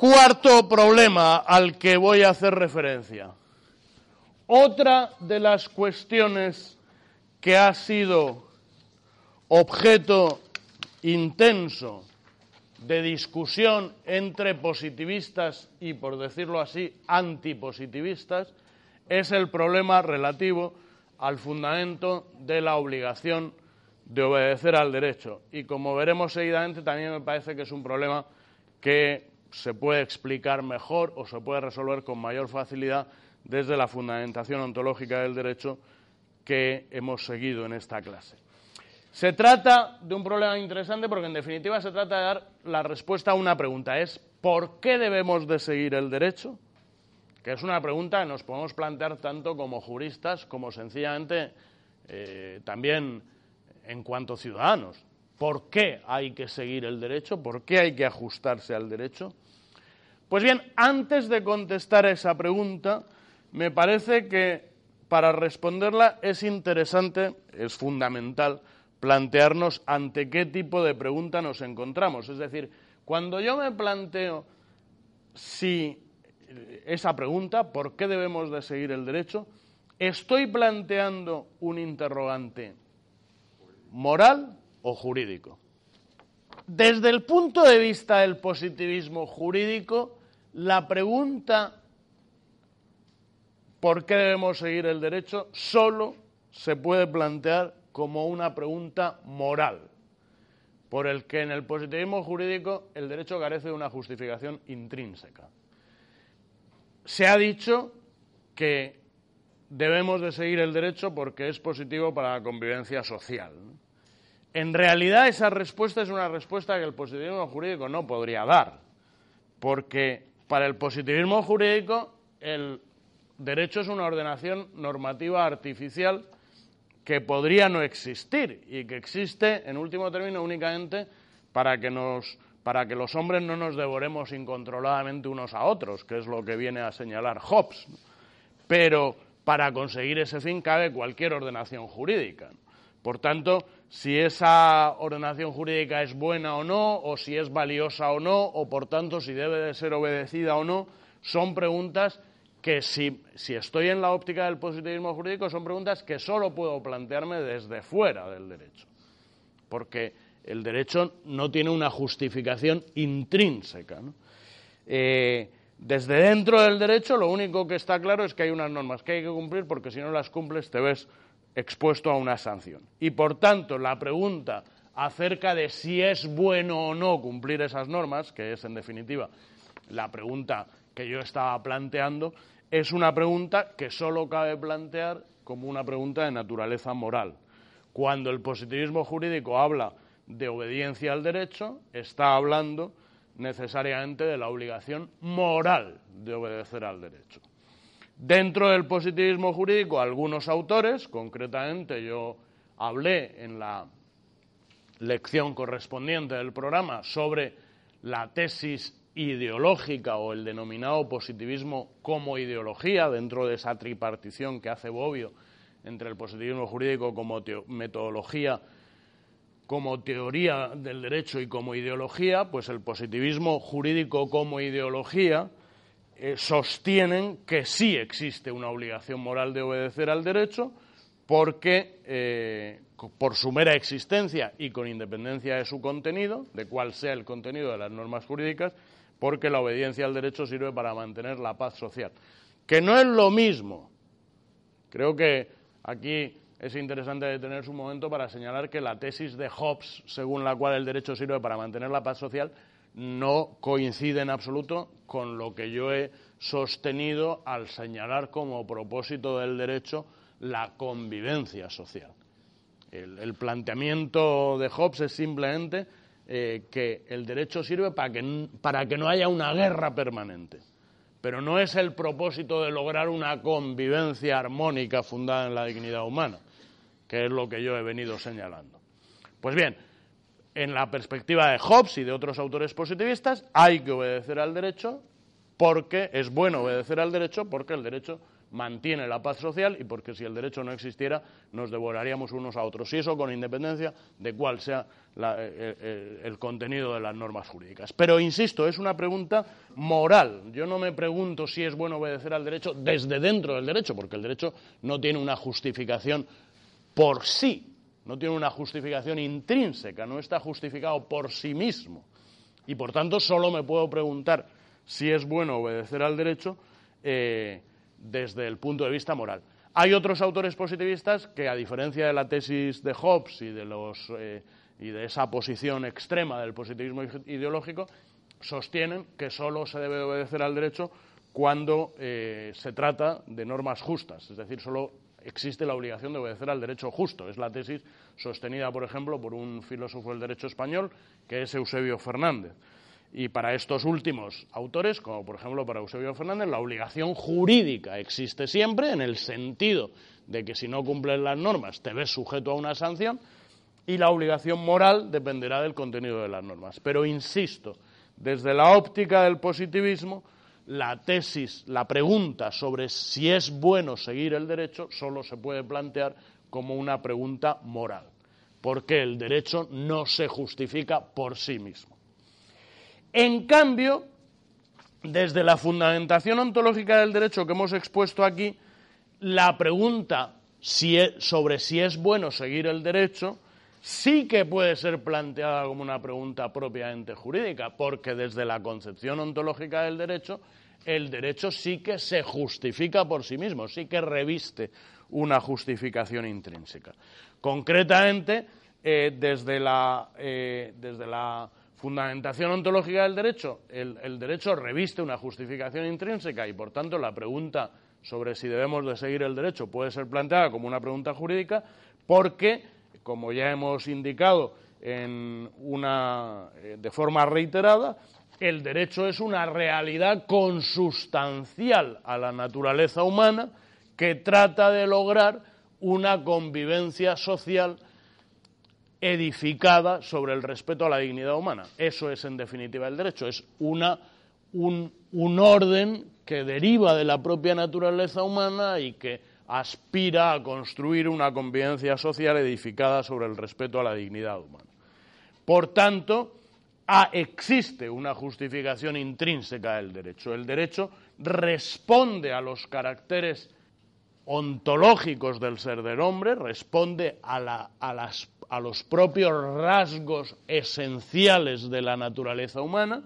Cuarto problema al que voy a hacer referencia. Otra de las cuestiones que ha sido objeto intenso de discusión entre positivistas y, por decirlo así, antipositivistas, es el problema relativo al fundamento de la obligación de obedecer al derecho. Y como veremos seguidamente, también me parece que es un problema que se puede explicar mejor o se puede resolver con mayor facilidad desde la fundamentación ontológica del derecho que hemos seguido en esta clase. Se trata de un problema interesante porque en definitiva se trata de dar la respuesta a una pregunta. Es ¿por qué debemos de seguir el derecho? Que es una pregunta que nos podemos plantear tanto como juristas como sencillamente eh, también en cuanto ciudadanos. ¿Por qué hay que seguir el derecho? ¿Por qué hay que ajustarse al derecho? Pues bien, antes de contestar a esa pregunta, me parece que para responderla es interesante, es fundamental, plantearnos ante qué tipo de pregunta nos encontramos. Es decir, cuando yo me planteo si esa pregunta, ¿por qué debemos de seguir el derecho? ¿Estoy planteando un interrogante moral o jurídico? Desde el punto de vista del positivismo jurídico, la pregunta ¿por qué debemos seguir el derecho? solo se puede plantear como una pregunta moral, por el que en el positivismo jurídico el derecho carece de una justificación intrínseca. Se ha dicho que debemos de seguir el derecho porque es positivo para la convivencia social. En realidad esa respuesta es una respuesta que el positivismo jurídico no podría dar, porque para el positivismo jurídico el derecho es una ordenación normativa artificial que podría no existir y que existe, en último término, únicamente para que, nos, para que los hombres no nos devoremos incontroladamente unos a otros, que es lo que viene a señalar Hobbes. Pero para conseguir ese fin cabe cualquier ordenación jurídica. Por tanto, si esa ordenación jurídica es buena o no, o si es valiosa o no, o por tanto si debe de ser obedecida o no, son preguntas que si, estoy en la óptica del positivismo jurídico son preguntas que solo puedo plantearme desde fuera del derecho, porque el derecho no tiene una justificación intrínseca. Eh, desde dentro del derecho lo único que está claro es que hay unas normas que hay que cumplir porque si no las cumples te ves expuesto a una sanción. Y por tanto la pregunta acerca de si es bueno o no cumplir esas normas, que es en definitiva la pregunta que yo estaba planteando, es una pregunta que solo cabe plantear como una pregunta de naturaleza moral. Cuando el positivismo jurídico habla de obediencia al derecho, está hablando necesariamente de la obligación moral de obedecer al derecho. Dentro del positivismo jurídico, algunos autores, concretamente yo hablé en la lección correspondiente del programa sobre la tesis ideológica o el denominado positivismo como ideología dentro de esa tripartición que hace Bobbio entre el positivismo jurídico como metodología, como teoría del derecho y como ideología, pues el positivismo jurídico como ideología eh, sostienen que sí existe una obligación moral de obedecer al derecho porque eh, por su mera existencia y con independencia de su contenido, de cuál sea el contenido de las normas jurídicas, porque la obediencia al derecho sirve para mantener la paz social. Que no es lo mismo. Creo que aquí es interesante detenerse un momento para señalar que la tesis de Hobbes, según la cual el derecho sirve para mantener la paz social, no coincide en absoluto con lo que yo he sostenido al señalar como propósito del derecho la convivencia social. El, planteamiento de Hobbes es simplemente eh, que el derecho sirve para que, para que no haya una guerra permanente, pero no es el propósito de lograr una convivencia armónica fundada en la dignidad humana, que es lo que yo he venido señalando. Pues bien, en la perspectiva de Hobbes y de otros autores positivistas, hay que obedecer al derecho porque es bueno obedecer al derecho, porque el derecho mantiene la paz social y porque si el derecho no existiera nos devoraríamos unos a otros. Y eso con independencia de cuál sea eh, eh, el contenido de las normas jurídicas. Pero, insisto, es una pregunta moral. Yo no me pregunto si es bueno obedecer al derecho desde dentro del derecho, porque el derecho no tiene una justificación por sí no tiene una justificación intrínseca, no está justificado por sí mismo. Y por tanto solo me puedo preguntar si es bueno obedecer al derecho eh, desde el punto de vista moral. Hay otros autores positivistas que, a diferencia de la tesis de Hobbes y de, los, eh, y de esa posición extrema del positivismo ideológico, sostienen que solo se debe obedecer al derecho cuando eh, se trata de normas justas, es decir, solo existe la obligación de obedecer al derecho justo. Es la tesis sostenida, por ejemplo, por un filósofo del derecho español, que es Eusebio Fernández. Y para estos últimos autores, como por ejemplo para Eusebio Fernández, la obligación jurídica existe siempre en el sentido de que si no cumples las normas te ves sujeto a una sanción y la obligación moral dependerá del contenido de las normas. Pero insisto, desde la óptica del positivismo, la tesis, la pregunta sobre si es bueno seguir el derecho solo se puede plantear como una pregunta moral, porque el derecho no se justifica por sí mismo. En cambio, desde la fundamentación ontológica del derecho que hemos expuesto aquí, la pregunta e, sobre si es bueno seguir el derecho sí que puede ser planteada como una pregunta propiamente jurídica, porque desde la concepción ontológica del derecho el derecho sí que se justifica por sí mismo, sí que reviste una justificación intrínseca. Concretamente, eh, desde, la, eh, desde, la, fundamentación ontológica del derecho, el, derecho reviste una justificación intrínseca y, por tanto, la pregunta sobre si debemos de seguir el derecho puede ser planteada como una pregunta jurídica porque, como ya hemos indicado en una, eh, de forma reiterada, el derecho es una realidad consustancial a la naturaleza humana que trata de lograr una convivencia social edificada sobre el respeto a la dignidad humana. Eso es, en definitiva, el derecho. Es una, un, un orden que deriva de la propia naturaleza humana y que aspira a construir una convivencia social edificada sobre el respeto a la dignidad humana. Por tanto, Ah, existe una justificación intrínseca del derecho. El derecho responde a los caracteres ontológicos del ser del hombre, responde a, a los propios rasgos esenciales de la naturaleza humana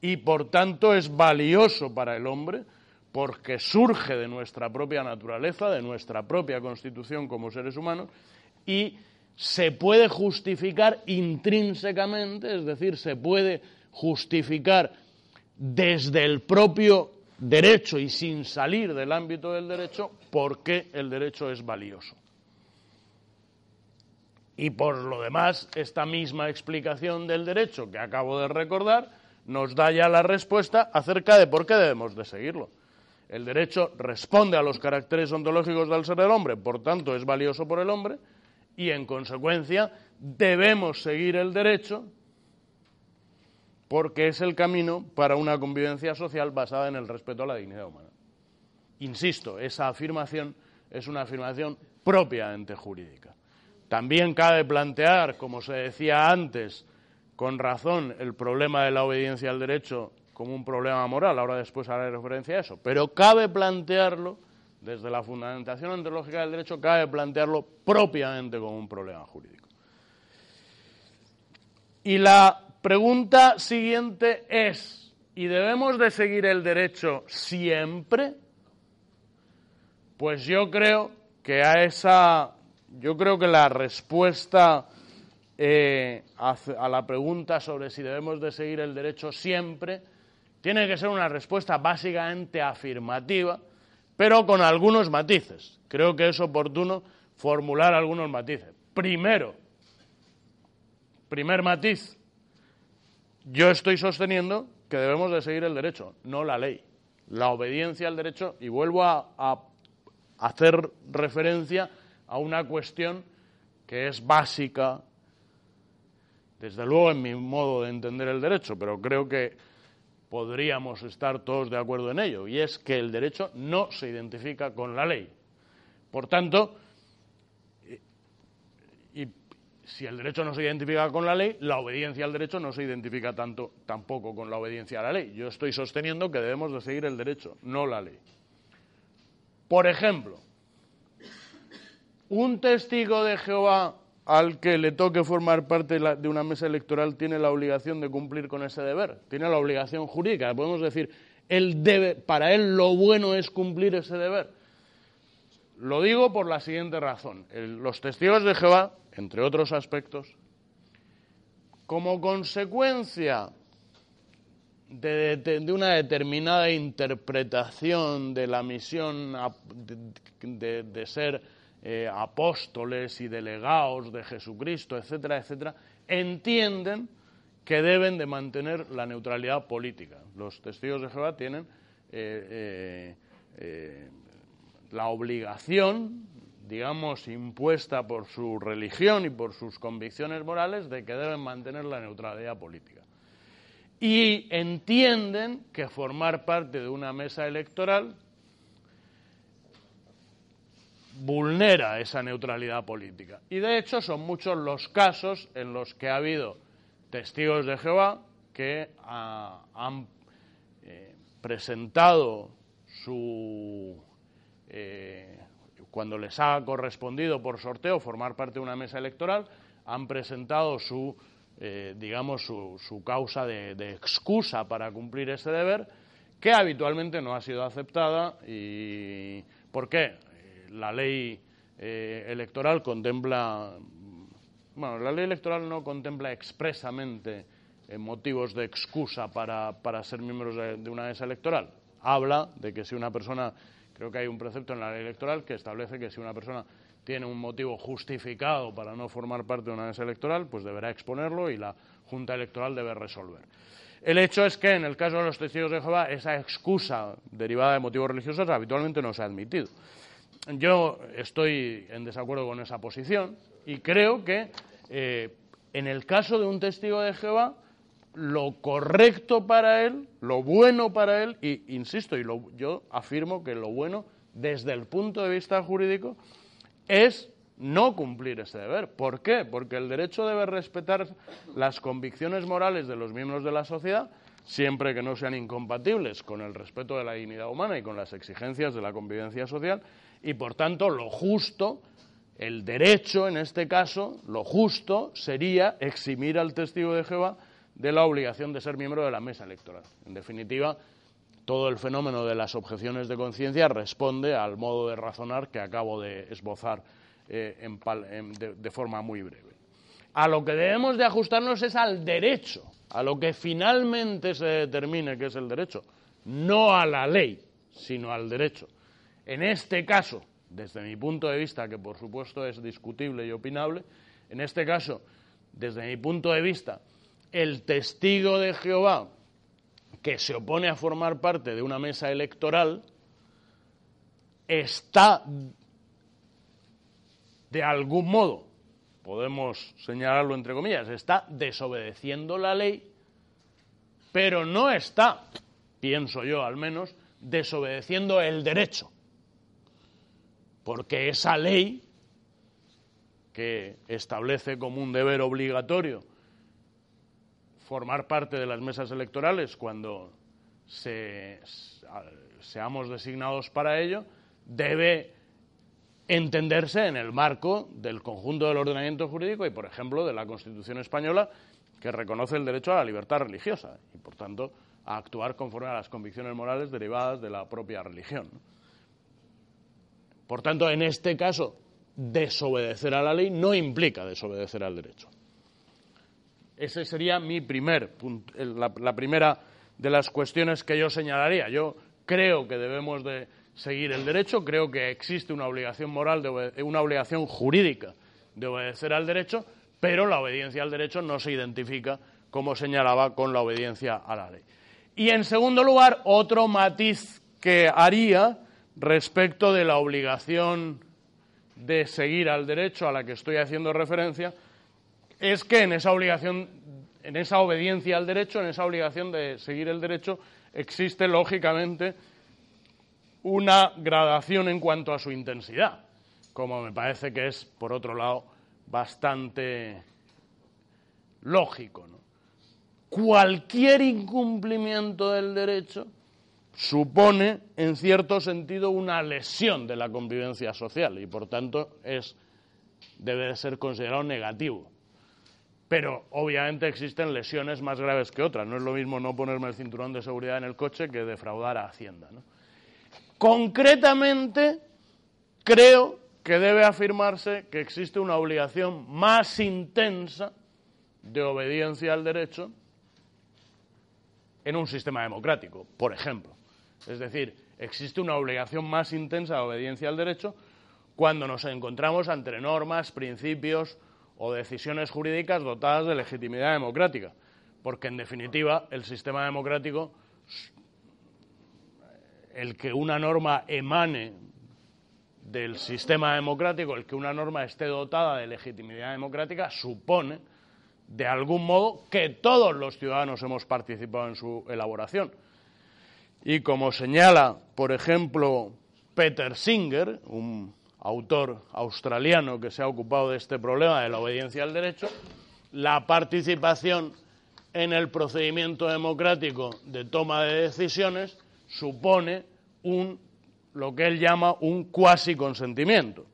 y por tanto es valioso para el hombre porque surge de nuestra propia naturaleza, de nuestra propia constitución como seres humanos y se puede justificar intrínsecamente, es decir, se puede justificar desde el propio derecho y sin salir del ámbito del derecho porque el derecho es valioso. Y por lo demás, esta misma explicación del derecho que acabo de recordar nos da ya la respuesta acerca de por qué debemos de seguirlo. El derecho responde a los caracteres ontológicos del ser del hombre, por tanto es valioso por el hombre, y, en consecuencia, debemos seguir el derecho porque es el camino para una convivencia social basada en el respeto a la dignidad humana. Insisto, esa afirmación es una afirmación propiamente jurídica. También cabe plantear, como se decía antes, con razón, el problema de la obediencia al derecho como un problema moral. Ahora después haré referencia a eso. Pero cabe plantearlo desde la fundamentación ontológica del derecho cabe plantearlo propiamente como un problema jurídico. Y la pregunta siguiente es, ¿y debemos de seguir el derecho siempre? Pues yo creo que a esa, yo creo que la respuesta eh, a la pregunta sobre si debemos de seguir el derecho siempre, tiene que ser una respuesta básicamente afirmativa, pero con algunos matices. Creo que es oportuno formular algunos matices. Primero, primer matiz, yo estoy sosteniendo que debemos de seguir el derecho, no la ley. La obediencia al derecho, y vuelvo a hacer referencia a una cuestión que es básica, desde luego en mi modo de entender el derecho, pero creo que podríamos estar todos de acuerdo en ello, y es que el derecho no se identifica con la ley. Por tanto, y si el derecho no se identifica con la ley, la obediencia al derecho no se identifica tanto tampoco con la obediencia a la ley. Yo estoy sosteniendo que debemos de seguir el derecho, no la ley. Por ejemplo, un testigo de Jehová al que le toque formar parte de una mesa electoral tiene la obligación de cumplir con ese deber, tiene la obligación jurídica. Podemos decir, él debe, para él lo bueno es cumplir ese deber. Lo digo por la siguiente razón. los testigos de Jehová, entre otros aspectos, como consecuencia de, una determinada interpretación de la misión de ser eh, apóstoles y delegados de Jesucristo, etcétera, etcétera, entienden que deben de mantener la neutralidad política. Los testigos de Jehová tienen eh, eh, la obligación, digamos, impuesta por su religión y por sus convicciones morales de que deben mantener la neutralidad política. Y entienden que formar parte de una mesa electoral vulnera esa neutralidad política. Y de hecho son muchos los casos en los que ha habido testigos de Jehová que han eh, presentado su eh, cuando les ha correspondido por sorteo formar parte de una mesa electoral, han presentado su eh, digamos su, causa de, de, excusa para cumplir ese deber, que habitualmente no ha sido aceptada. ¿Y por qué? La ley eh, electoral contempla, bueno, la ley electoral no contempla expresamente eh, motivos de excusa para, ser miembros de, una mesa electoral. Habla de que si una persona, creo que hay un precepto en la ley electoral que establece que si una persona tiene un motivo justificado para no formar parte de una mesa electoral, pues deberá exponerlo y la Junta Electoral debe resolver. El hecho es que en el caso de los testigos de Jehová esa excusa derivada de motivos religiosos habitualmente no se ha admitido. Yo estoy en desacuerdo con esa posición y creo que eh, en el caso de un testigo de Jehová, lo correcto para él, lo bueno para él, y insisto, y yo afirmo que lo bueno desde el punto de vista jurídico es no cumplir ese deber. ¿Por qué? Porque el derecho debe respetar las convicciones morales de los miembros de la sociedad siempre que no sean incompatibles con el respeto de la dignidad humana y con las exigencias de la convivencia social y por tanto lo justo, el derecho en este caso, lo justo sería eximir al testigo de Jehová de la obligación de ser miembro de la mesa electoral. En definitiva, todo el fenómeno de las objeciones de conciencia responde al modo de razonar que acabo de esbozar eh, de forma muy breve. A lo que debemos de ajustarnos es al derecho, a lo que finalmente se determine que es el derecho, no a la ley, sino al derecho. En este caso, desde mi punto de vista, que por supuesto es discutible y opinable, en este caso, desde mi punto de vista, el testigo de Jehová que se opone a formar parte de una mesa electoral está de algún modo, podemos señalarlo entre comillas, está desobedeciendo la ley, pero no está, pienso yo al menos, desobedeciendo el derecho porque esa ley que establece como un deber obligatorio formar parte de las mesas electorales cuando seamos designados para ello, debe entenderse en el marco del conjunto del ordenamiento jurídico y, por ejemplo, de la Constitución española, que reconoce el derecho a la libertad religiosa y, por tanto, a actuar conforme a las convicciones morales derivadas de la propia religión. Por tanto, en este caso, desobedecer a la ley no implica desobedecer al derecho. Ese sería mi primer la, primera de las cuestiones que yo señalaría. Yo creo que debemos de seguir el derecho, creo que existe una obligación moral, de una obligación jurídica de obedecer al derecho, pero la obediencia al derecho no se identifica, como señalaba, con la obediencia a la ley. Y en segundo lugar, otro matiz que haría respecto de la obligación de seguir al derecho a la que estoy haciendo referencia es que en esa obligación, en esa obediencia al derecho, en esa obligación de seguir el derecho, existe lógicamente una gradación en cuanto a su intensidad, como me parece que es, por otro lado, bastante lógico. Cualquier incumplimiento del derecho supone, en cierto sentido, una lesión de la convivencia social y, por tanto, es, debe de ser considerado negativo. Pero, obviamente, existen lesiones más graves que otras. No es lo mismo no ponerme el cinturón de seguridad en el coche que defraudar a Hacienda. Concretamente, creo que debe afirmarse que existe una obligación más intensa de obediencia al derecho en un sistema democrático, por ejemplo. Es decir, existe una obligación más intensa de obediencia al derecho cuando nos encontramos ante normas, principios o decisiones jurídicas dotadas de legitimidad democrática, porque en definitiva el sistema democrático, el que una norma emane del sistema democrático, el que una norma esté dotada de legitimidad democrática, supone de algún modo que todos los ciudadanos hemos participado en su elaboración. Y como señala, por ejemplo, Peter Singer, un autor australiano que se ha ocupado de este problema de la obediencia al derecho, la participación en el procedimiento democrático de toma de decisiones supone un, lo que él llama un cuasi consentimiento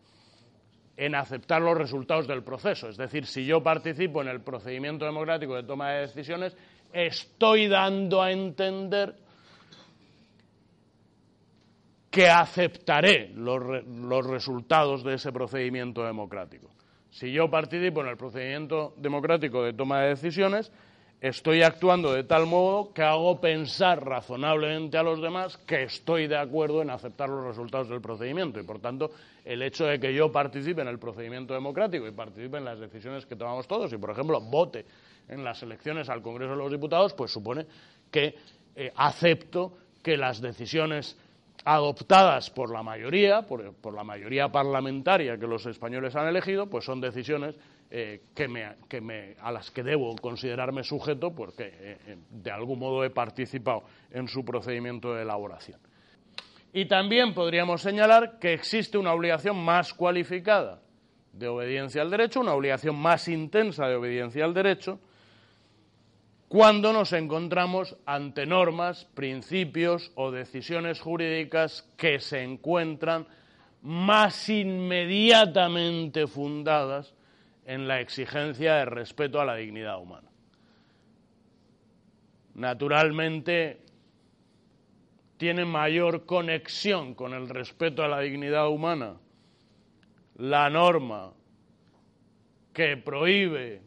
en aceptar los resultados del proceso. Es decir, si yo participo en el procedimiento democrático de toma de decisiones, estoy dando a entender que aceptaré los, los, resultados de ese procedimiento democrático. Si yo participo en el procedimiento democrático de toma de decisiones, estoy actuando de tal modo que hago pensar razonablemente a los demás que estoy de acuerdo en aceptar los resultados del procedimiento y, por tanto, el hecho de que yo participe en el procedimiento democrático y participe en las decisiones que tomamos todos y, por ejemplo, vote en las elecciones al Congreso de los Diputados, pues supone que eh, acepto que las decisiones adoptadas por la mayoría, por, la mayoría parlamentaria que los españoles han elegido, pues son decisiones eh, a las que debo considerarme sujeto porque eh, eh, de algún modo he participado en su procedimiento de elaboración. Y también podríamos señalar que existe una obligación más cualificada de obediencia al derecho, una obligación más intensa de obediencia al derecho, cuando nos encontramos ante normas, principios o decisiones jurídicas que se encuentran más inmediatamente fundadas en la exigencia de respeto a la dignidad humana. Naturalmente, tiene mayor conexión con el respeto a la dignidad humana la norma que prohíbe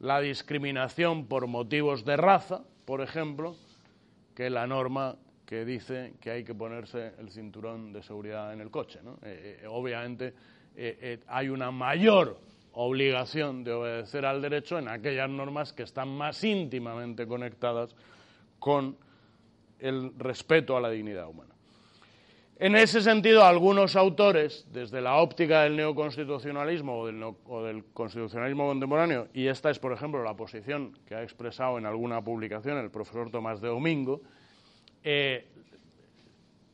la discriminación por motivos de raza, por ejemplo, que la norma que dice que hay que ponerse el cinturón de seguridad en el coche. Eh, eh, obviamente, eh, hay una mayor obligación de obedecer al derecho en aquellas normas que están más íntimamente conectadas con el respeto a la dignidad humana. En ese sentido, algunos autores, desde la óptica del neoconstitucionalismo o del, constitucionalismo contemporáneo, y esta es, por ejemplo, la posición que ha expresado en alguna publicación el profesor Tomás de Domingo, eh,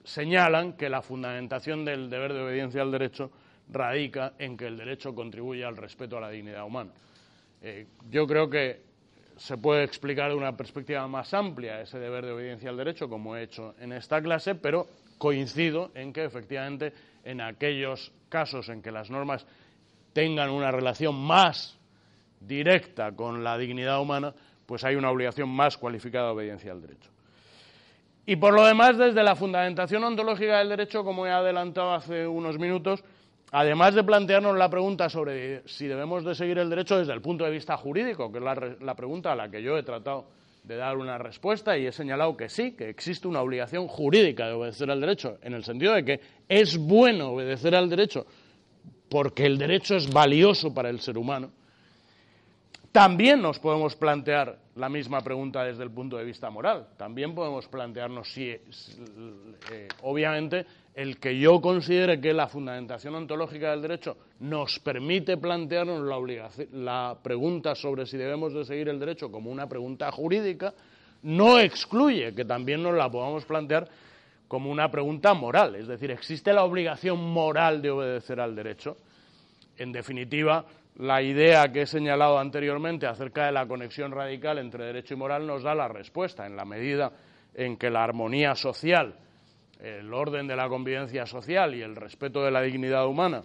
señalan que la fundamentación del deber de obediencia al derecho radica en que el derecho contribuye al respeto a la dignidad humana. Eh, yo creo que se puede explicar de una perspectiva más amplia ese deber de obediencia al derecho, como he hecho en esta clase, pero coincido en que efectivamente en aquellos casos en que las normas tengan una relación más directa con la dignidad humana, pues hay una obligación más cualificada de obediencia al derecho. Y por lo demás, desde la fundamentación ontológica del derecho, como he adelantado hace unos minutos, además de plantearnos la pregunta sobre si debemos de seguir el derecho desde el punto de vista jurídico, que es la, pregunta a la que yo he tratado de dar una respuesta y he señalado que sí, que existe una obligación jurídica de obedecer al derecho, en el sentido de que es bueno obedecer al derecho porque el derecho es valioso para el ser humano, también nos podemos plantear la misma pregunta desde el punto de vista moral. También podemos plantearnos si, eh, obviamente, el que yo considere que la fundamentación ontológica del derecho nos permite plantearnos la, pregunta sobre si debemos de seguir el derecho como una pregunta jurídica, no excluye que también nos la podamos plantear como una pregunta moral. Es decir, ¿existe la obligación moral de obedecer al derecho? En definitiva, la idea que he señalado anteriormente acerca de la conexión radical entre derecho y moral nos da la respuesta, en la medida en que la armonía social, el orden de la convivencia social y el respeto de la dignidad humana,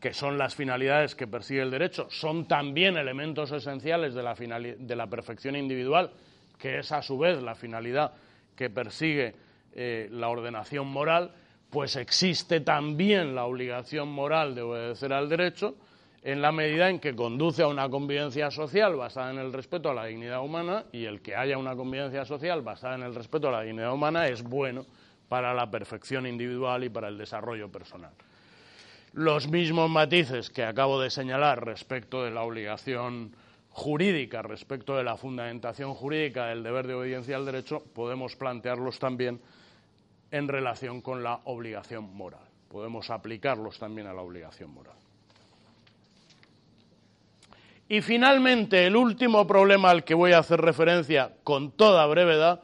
que son las finalidades que persigue el derecho, son también elementos esenciales de la, de la perfección individual, que es a su vez la finalidad que persigue eh, la ordenación moral, pues existe también la obligación moral de obedecer al derecho, en la medida en que conduce a una convivencia social basada en el respeto a la dignidad humana y el que haya una convivencia social basada en el respeto a la dignidad humana es bueno para la perfección individual y para el desarrollo personal. Los mismos matices que acabo de señalar respecto de la obligación jurídica, respecto de la fundamentación jurídica del deber de obediencia al derecho, podemos plantearlos también en relación con la obligación moral. Podemos aplicarlos también a la obligación moral. Y finalmente, el último problema al que voy a hacer referencia con toda brevedad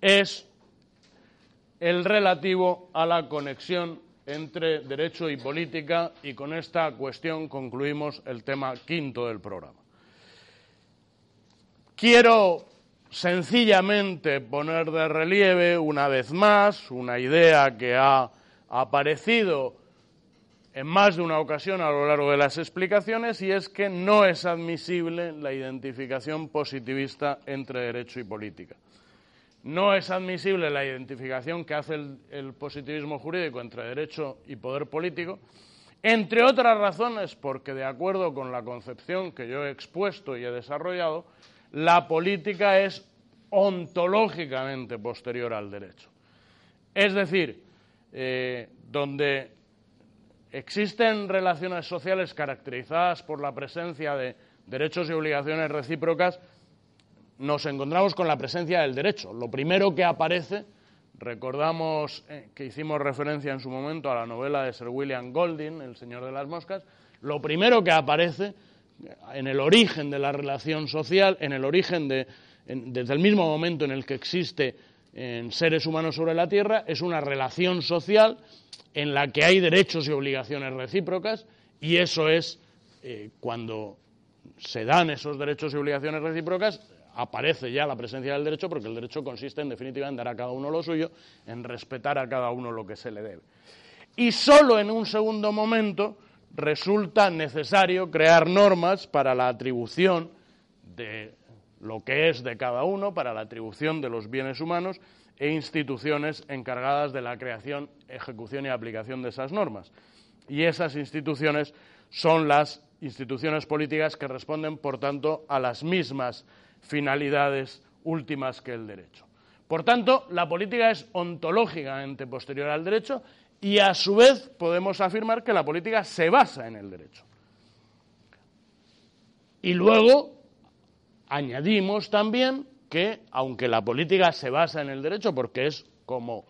es el relativo a la conexión entre derecho y política y con esta cuestión concluimos el tema quinto del programa. Quiero sencillamente poner de relieve una vez más una idea que ha aparecido en más de una ocasión a lo largo de las explicaciones y es que no es admisible la identificación positivista entre derecho y política. No es admisible la identificación que hace el, positivismo jurídico entre derecho y poder político, entre otras razones porque, de acuerdo con la concepción que yo he expuesto y he desarrollado, la política es ontológicamente posterior al derecho. Es decir, eh, donde Existen relaciones sociales caracterizadas por la presencia de derechos y obligaciones recíprocas. Nos encontramos con la presencia del derecho. Lo primero que aparece, recordamos eh, que hicimos referencia en su momento a la novela de Sir William Golding, El Señor de las Moscas, lo primero que aparece en el origen de la relación social, en el origen de, desde el mismo momento en el que existe en seres humanos sobre la Tierra, es una relación social en la que hay derechos y obligaciones recíprocas y eso es eh, cuando se dan esos derechos y obligaciones recíprocas aparece ya la presencia del derecho porque el derecho consiste en definitiva en dar a cada uno lo suyo, en respetar a cada uno lo que se le debe. Y solo en un segundo momento resulta necesario crear normas para la atribución de lo que es de cada uno, para la atribución de los bienes humanos e instituciones encargadas de la creación, ejecución y aplicación de esas normas. Y esas instituciones son las instituciones políticas que responden, por tanto, a las mismas finalidades últimas que el derecho. Por tanto, la política es ontológicamente posterior al derecho y, a su vez, podemos afirmar que la política se basa en el derecho. Y luego añadimos también que, aunque la política se basa en el derecho, porque es como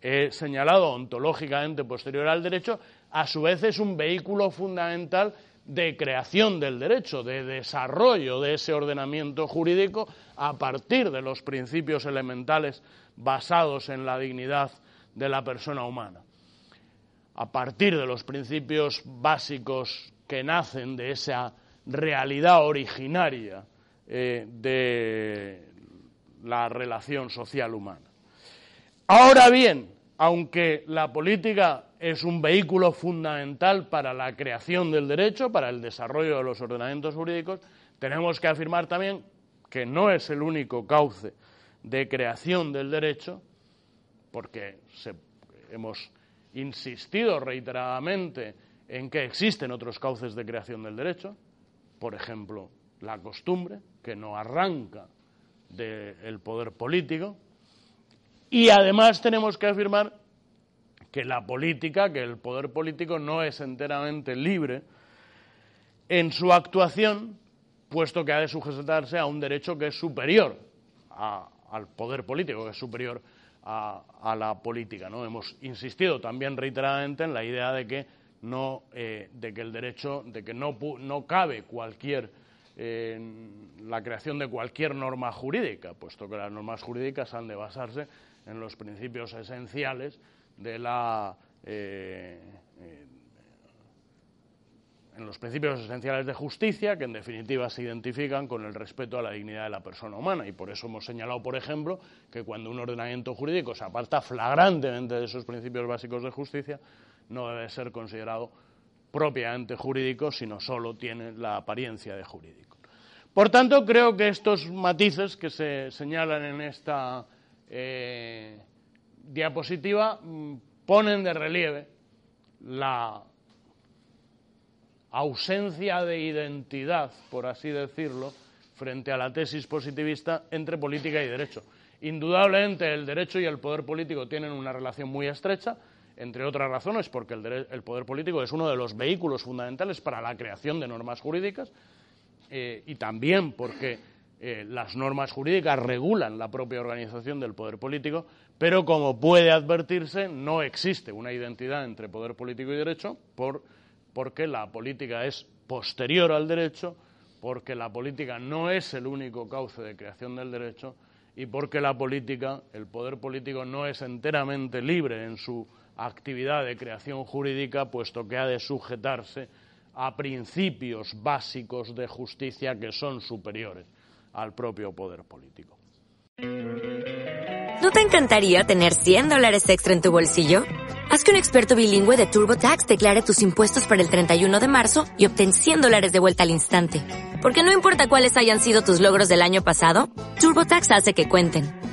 he señalado ontológicamente posterior al derecho, a su vez es un vehículo fundamental de creación del derecho, de desarrollo de ese ordenamiento jurídico a partir de los principios elementales basados en la dignidad de la persona humana, a partir de los principios básicos que nacen de esa realidad originaria eh, de la relación social humana. Ahora bien, aunque la política es un vehículo fundamental para la creación del derecho, para el desarrollo de los ordenamientos jurídicos, tenemos que afirmar también que no es el único cauce de creación del derecho, porque hemos insistido reiteradamente en que existen otros cauces de creación del derecho, por ejemplo, la costumbre, que no arranca del poder político, y además tenemos que afirmar que la política, que el poder político no es enteramente libre en su actuación, puesto que ha de sujetarse a un derecho que es superior al poder político, que es superior a, la política. ¿no? Hemos insistido también reiteradamente en la idea de que no, eh, de que el derecho, de que no, no cabe cualquier eh, la creación de cualquier norma jurídica, puesto que las normas jurídicas han de basarse en los principios esenciales de la eh, en los principios esenciales de justicia, que en definitiva se identifican con el respeto a la dignidad de la persona humana. Y por eso hemos señalado, por ejemplo, que cuando un ordenamiento jurídico se aparta flagrantemente de esos principios básicos de justicia, no debe ser considerado propiamente jurídico, sino solo tiene la apariencia de jurídico. Por tanto, creo que estos matices que se señalan en esta eh, diapositiva mm, ponen de relieve la ausencia de identidad, por así decirlo, frente a la tesis positivista entre política y derecho. Indudablemente el derecho y el poder político tienen una relación muy estrecha, entre otras razones porque el, poder político es uno de los vehículos fundamentales para la creación de normas jurídicas eh, y también porque eh, las normas jurídicas regulan la propia organización del poder político, pero como puede advertirse, no existe una identidad entre poder político y derecho por porque la política es posterior al derecho, porque la política no es el único cauce de creación del derecho y porque la política, el poder político, no es enteramente libre en su actividad de creación jurídica, puesto que ha de sujetarse a principios básicos de justicia que son superiores al propio poder político. ¿No te encantaría tener 100 dólares extra en tu bolsillo? Haz que un experto bilingüe de TurboTax declare tus impuestos para el 31 de marzo y obtén 100 dólares de vuelta al instante. Porque no importa cuáles hayan sido tus logros del año pasado, TurboTax hace que cuenten.